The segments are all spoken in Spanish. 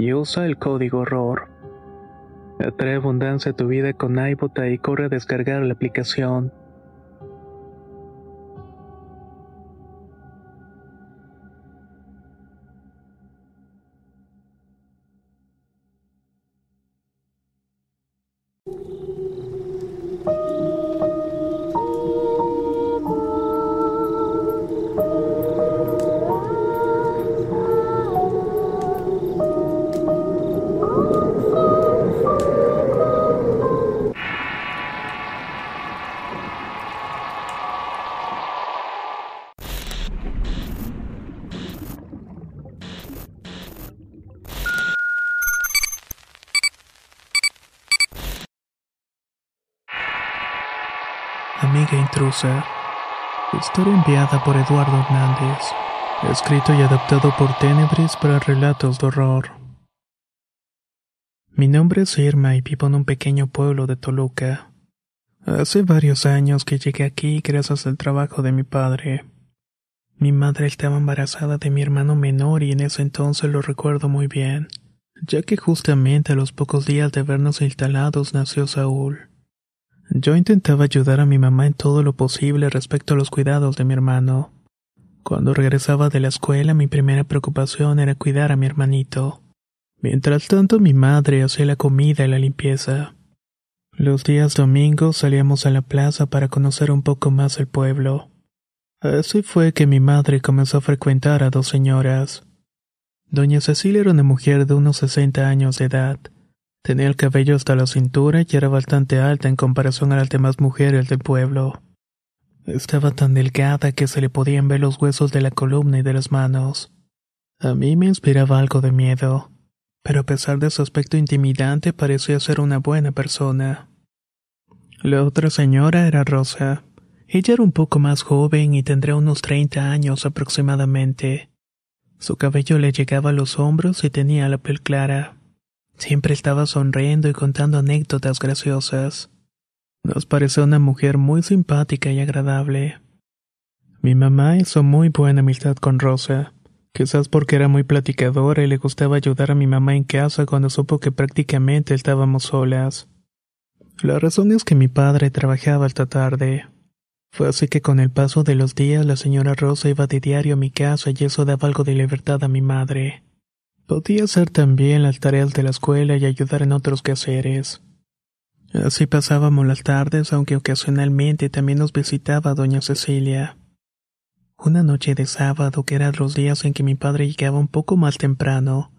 y usa el código ROR. Atrae abundancia a tu vida con iBota y corre a descargar la aplicación. Intrusa. Historia enviada por Eduardo Hernández. Escrito y adaptado por Tenebris para relatos de horror. Mi nombre es Irma y vivo en un pequeño pueblo de Toluca. Hace varios años que llegué aquí gracias al trabajo de mi padre. Mi madre estaba embarazada de mi hermano menor y en ese entonces lo recuerdo muy bien, ya que justamente a los pocos días de vernos instalados nació Saúl. Yo intentaba ayudar a mi mamá en todo lo posible respecto a los cuidados de mi hermano. Cuando regresaba de la escuela mi primera preocupación era cuidar a mi hermanito. Mientras tanto mi madre hacía la comida y la limpieza. Los días domingos salíamos a la plaza para conocer un poco más el pueblo. Así fue que mi madre comenzó a frecuentar a dos señoras. Doña Cecilia era una mujer de unos 60 años de edad. Tenía el cabello hasta la cintura y era bastante alta en comparación a las demás mujeres del pueblo. Estaba tan delgada que se le podían ver los huesos de la columna y de las manos. A mí me inspiraba algo de miedo, pero a pesar de su aspecto intimidante parecía ser una buena persona. La otra señora era Rosa. Ella era un poco más joven y tendría unos treinta años aproximadamente. Su cabello le llegaba a los hombros y tenía la piel clara. Siempre estaba sonriendo y contando anécdotas graciosas. Nos pareció una mujer muy simpática y agradable. Mi mamá hizo muy buena amistad con Rosa, quizás porque era muy platicadora y le gustaba ayudar a mi mamá en casa cuando supo que prácticamente estábamos solas. La razón es que mi padre trabajaba hasta tarde. Fue así que con el paso de los días la señora Rosa iba de diario a mi casa y eso daba algo de libertad a mi madre. Podía hacer también las tareas de la escuela y ayudar en otros quehaceres. Así pasábamos las tardes, aunque ocasionalmente también nos visitaba doña Cecilia. Una noche de sábado, que eran los días en que mi padre llegaba un poco más temprano,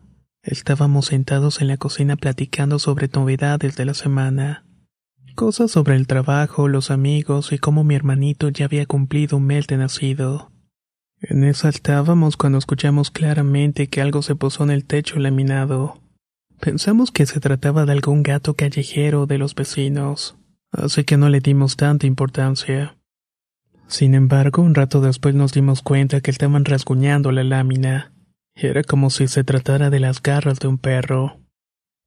estábamos sentados en la cocina platicando sobre novedades de la semana. Cosas sobre el trabajo, los amigos y cómo mi hermanito ya había cumplido un mes de nacido. En eso estábamos cuando escuchamos claramente que algo se posó en el techo laminado. Pensamos que se trataba de algún gato callejero de los vecinos, así que no le dimos tanta importancia. Sin embargo, un rato después nos dimos cuenta que estaban rasguñando la lámina. Era como si se tratara de las garras de un perro.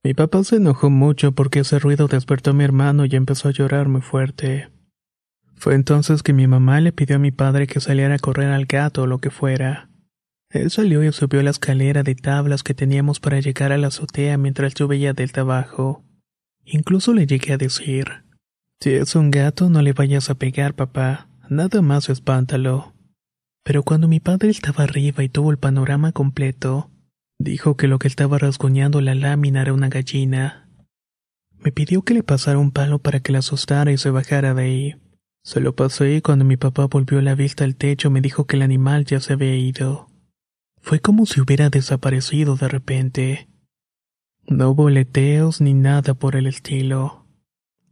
Mi papá se enojó mucho porque ese ruido despertó a mi hermano y empezó a llorar muy fuerte. Fue entonces que mi mamá le pidió a mi padre que saliera a correr al gato o lo que fuera. Él salió y subió la escalera de tablas que teníamos para llegar a la azotea mientras yo veía del trabajo. Incluso le llegué a decir, si es un gato no le vayas a pegar, papá, nada más espántalo. Pero cuando mi padre estaba arriba y tuvo el panorama completo, dijo que lo que estaba rasguñando la lámina era una gallina. Me pidió que le pasara un palo para que la asustara y se bajara de ahí. Se lo pasé y cuando mi papá volvió la vista al techo me dijo que el animal ya se había ido. Fue como si hubiera desaparecido de repente. No hubo leteos ni nada por el estilo.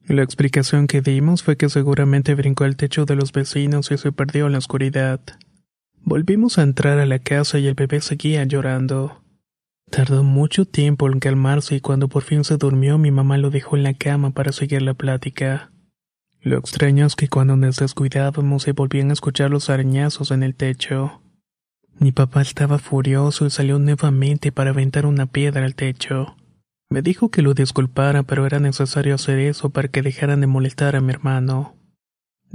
La explicación que dimos fue que seguramente brincó al techo de los vecinos y se perdió en la oscuridad. Volvimos a entrar a la casa y el bebé seguía llorando. Tardó mucho tiempo en calmarse y cuando por fin se durmió mi mamá lo dejó en la cama para seguir la plática. Lo extraño es que cuando nos descuidábamos se volvían a escuchar los arañazos en el techo. Mi papá estaba furioso y salió nuevamente para aventar una piedra al techo. Me dijo que lo disculpara, pero era necesario hacer eso para que dejaran de molestar a mi hermano.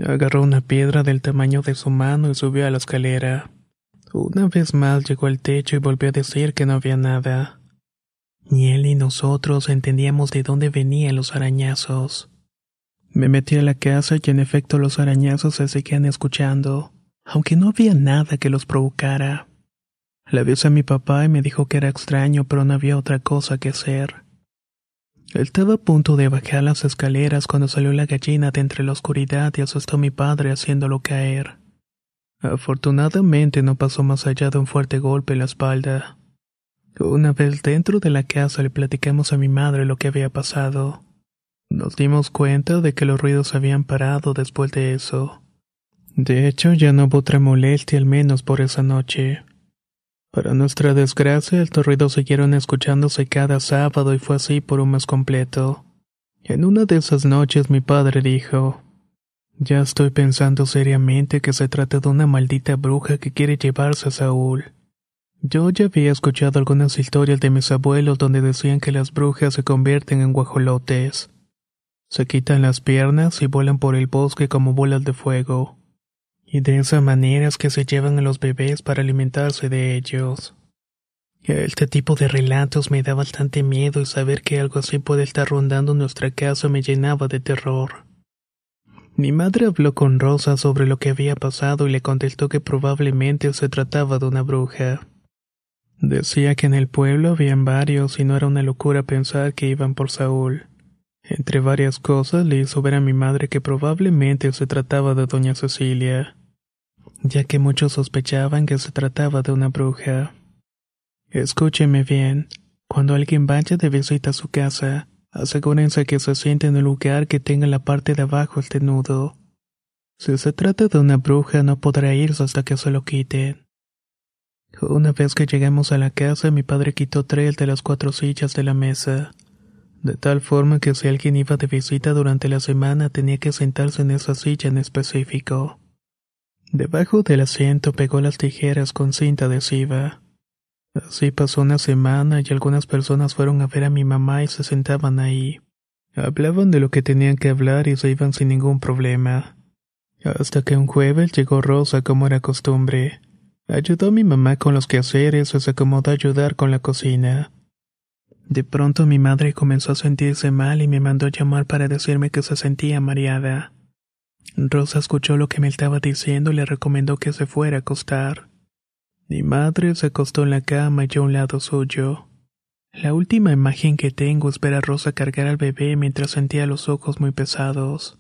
Agarró una piedra del tamaño de su mano y subió a la escalera. Una vez más llegó al techo y volvió a decir que no había nada. Ni él ni nosotros entendíamos de dónde venían los arañazos. Me metí a la casa y en efecto los arañazos se seguían escuchando, aunque no había nada que los provocara. Le avisé a mi papá y me dijo que era extraño, pero no había otra cosa que hacer. Estaba a punto de bajar las escaleras cuando salió la gallina de entre la oscuridad y asustó a mi padre haciéndolo caer. Afortunadamente no pasó más allá de un fuerte golpe en la espalda. Una vez dentro de la casa le platicamos a mi madre lo que había pasado. Nos dimos cuenta de que los ruidos habían parado después de eso. De hecho, ya no hubo otra molestia al menos por esa noche. Para nuestra desgracia, estos ruidos siguieron escuchándose cada sábado y fue así por un mes completo. En una de esas noches mi padre dijo, Ya estoy pensando seriamente que se trata de una maldita bruja que quiere llevarse a Saúl. Yo ya había escuchado algunas historias de mis abuelos donde decían que las brujas se convierten en guajolotes. Se quitan las piernas y vuelan por el bosque como bolas de fuego. Y de esa manera es que se llevan a los bebés para alimentarse de ellos. Este tipo de relatos me da bastante miedo y saber que algo así puede estar rondando nuestra casa me llenaba de terror. Mi madre habló con Rosa sobre lo que había pasado y le contestó que probablemente se trataba de una bruja. Decía que en el pueblo habían varios y no era una locura pensar que iban por Saúl. Entre varias cosas le hizo ver a mi madre que probablemente se trataba de doña Cecilia, ya que muchos sospechaban que se trataba de una bruja. Escúcheme bien, cuando alguien vaya de visita a su casa, asegúrense que se siente en un lugar que tenga la parte de abajo este nudo. Si se trata de una bruja no podrá irse hasta que se lo quiten. Una vez que llegamos a la casa, mi padre quitó tres de las cuatro sillas de la mesa de tal forma que si alguien iba de visita durante la semana tenía que sentarse en esa silla en específico. Debajo del asiento pegó las tijeras con cinta adhesiva. Así pasó una semana y algunas personas fueron a ver a mi mamá y se sentaban ahí. Hablaban de lo que tenían que hablar y se iban sin ningún problema. Hasta que un jueves llegó Rosa como era costumbre. Ayudó a mi mamá con los quehaceres y se acomodó a ayudar con la cocina. De pronto mi madre comenzó a sentirse mal y me mandó llamar para decirme que se sentía mareada. Rosa escuchó lo que me estaba diciendo y le recomendó que se fuera a acostar. Mi madre se acostó en la cama y yo a un lado suyo. La última imagen que tengo es ver a Rosa cargar al bebé mientras sentía los ojos muy pesados.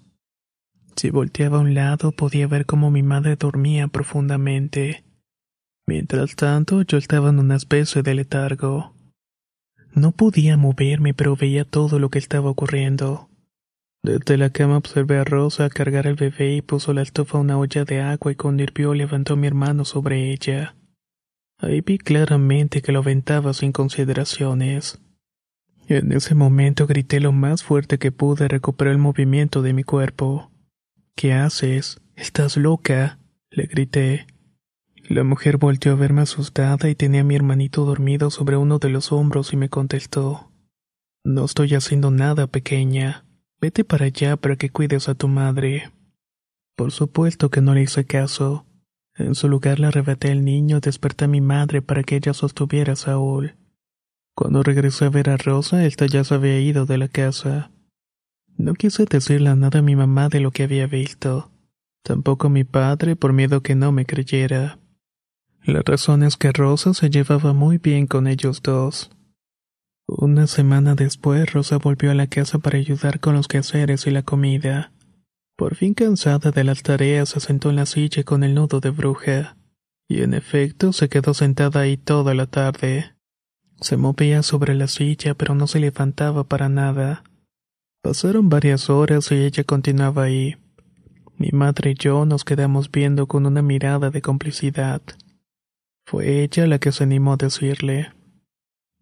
Si volteaba a un lado podía ver cómo mi madre dormía profundamente. Mientras tanto yo estaba en una especie de letargo. No podía moverme, pero veía todo lo que estaba ocurriendo. Desde la cama observé a Rosa cargar al bebé y puso la estufa una olla de agua y con nervio levantó a mi hermano sobre ella. Ahí vi claramente que lo aventaba sin consideraciones. En ese momento grité lo más fuerte que pude y recuperé el movimiento de mi cuerpo. ¿Qué haces? ¿Estás loca? le grité. La mujer volteó a verme asustada y tenía a mi hermanito dormido sobre uno de los hombros y me contestó. No estoy haciendo nada, pequeña. Vete para allá para que cuides a tu madre. Por supuesto que no le hice caso. En su lugar le arrebaté al niño y desperté a mi madre para que ella sostuviera a Saúl. Cuando regresé a ver a Rosa, ésta ya se había ido de la casa. No quise decirle nada a mi mamá de lo que había visto. Tampoco a mi padre por miedo que no me creyera. La razón es que Rosa se llevaba muy bien con ellos dos. Una semana después, Rosa volvió a la casa para ayudar con los quehaceres y la comida. Por fin cansada de las tareas, se sentó en la silla con el nudo de bruja. Y en efecto, se quedó sentada ahí toda la tarde. Se movía sobre la silla, pero no se levantaba para nada. Pasaron varias horas y ella continuaba ahí. Mi madre y yo nos quedamos viendo con una mirada de complicidad. Fue ella la que se animó a decirle,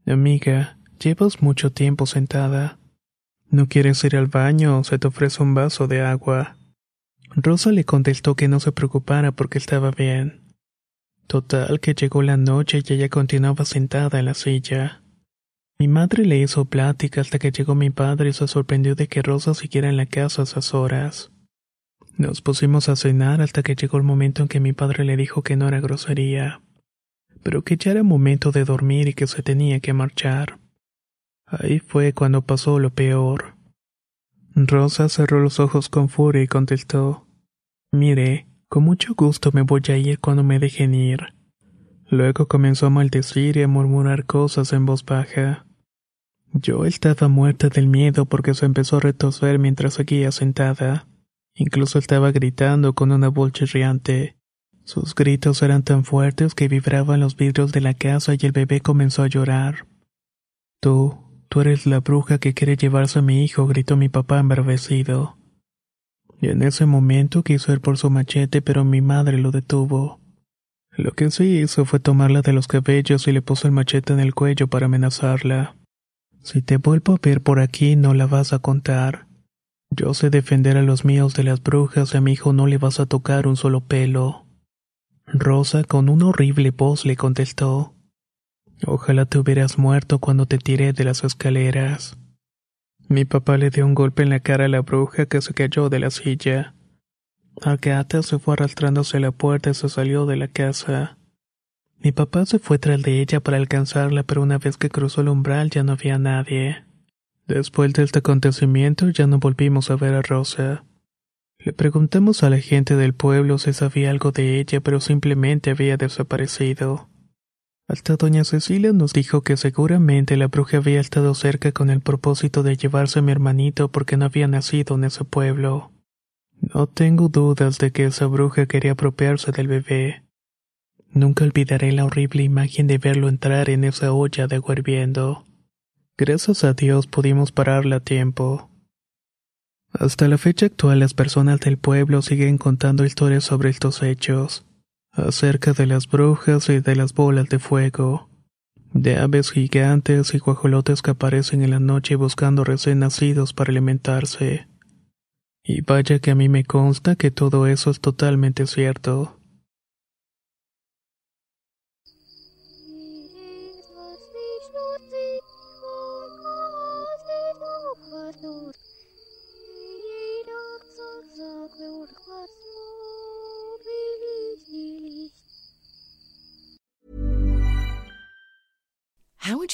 Amiga, llevas mucho tiempo sentada. ¿No quieres ir al baño se te ofrece un vaso de agua? Rosa le contestó que no se preocupara porque estaba bien. Total que llegó la noche y ella continuaba sentada en la silla. Mi madre le hizo plática hasta que llegó mi padre y se sorprendió de que Rosa siguiera en la casa a esas horas. Nos pusimos a cenar hasta que llegó el momento en que mi padre le dijo que no era grosería pero que ya era momento de dormir y que se tenía que marchar. Ahí fue cuando pasó lo peor. Rosa cerró los ojos con furia y contestó Mire, con mucho gusto me voy a ir cuando me dejen ir. Luego comenzó a maldecir y a murmurar cosas en voz baja. Yo estaba muerta del miedo porque se empezó a retoser mientras seguía sentada. Incluso estaba gritando con una voz chirriante. Sus gritos eran tan fuertes que vibraban los vidrios de la casa y el bebé comenzó a llorar. Tú, tú eres la bruja que quiere llevarse a mi hijo, gritó mi papá embravecido. Y en ese momento quiso ir por su machete, pero mi madre lo detuvo. Lo que sí hizo fue tomarla de los cabellos y le puso el machete en el cuello para amenazarla. Si te vuelvo a ver por aquí, no la vas a contar. Yo sé defender a los míos de las brujas y a mi hijo no le vas a tocar un solo pelo. Rosa con una horrible voz le contestó Ojalá te hubieras muerto cuando te tiré de las escaleras. Mi papá le dio un golpe en la cara a la bruja que se cayó de la silla. Agatha se fue arrastrándose a la puerta y se salió de la casa. Mi papá se fue tras de ella para alcanzarla, pero una vez que cruzó el umbral ya no había nadie. Después de este acontecimiento ya no volvimos a ver a Rosa. Le preguntamos a la gente del pueblo si sabía algo de ella, pero simplemente había desaparecido. Hasta doña Cecilia nos dijo que seguramente la bruja había estado cerca con el propósito de llevarse a mi hermanito porque no había nacido en ese pueblo. No tengo dudas de que esa bruja quería apropiarse del bebé. Nunca olvidaré la horrible imagen de verlo entrar en esa olla de agua hirviendo. Gracias a Dios pudimos pararla a tiempo. Hasta la fecha actual las personas del pueblo siguen contando historias sobre estos hechos acerca de las brujas y de las bolas de fuego, de aves gigantes y guajolotes que aparecen en la noche buscando recién nacidos para alimentarse. Y vaya que a mí me consta que todo eso es totalmente cierto.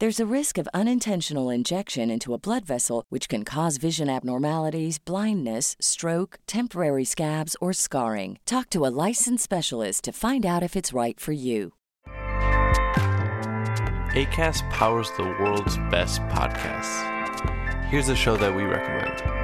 There's a risk of unintentional injection into a blood vessel, which can cause vision abnormalities, blindness, stroke, temporary scabs, or scarring. Talk to a licensed specialist to find out if it's right for you. ACAST powers the world's best podcasts. Here's a show that we recommend.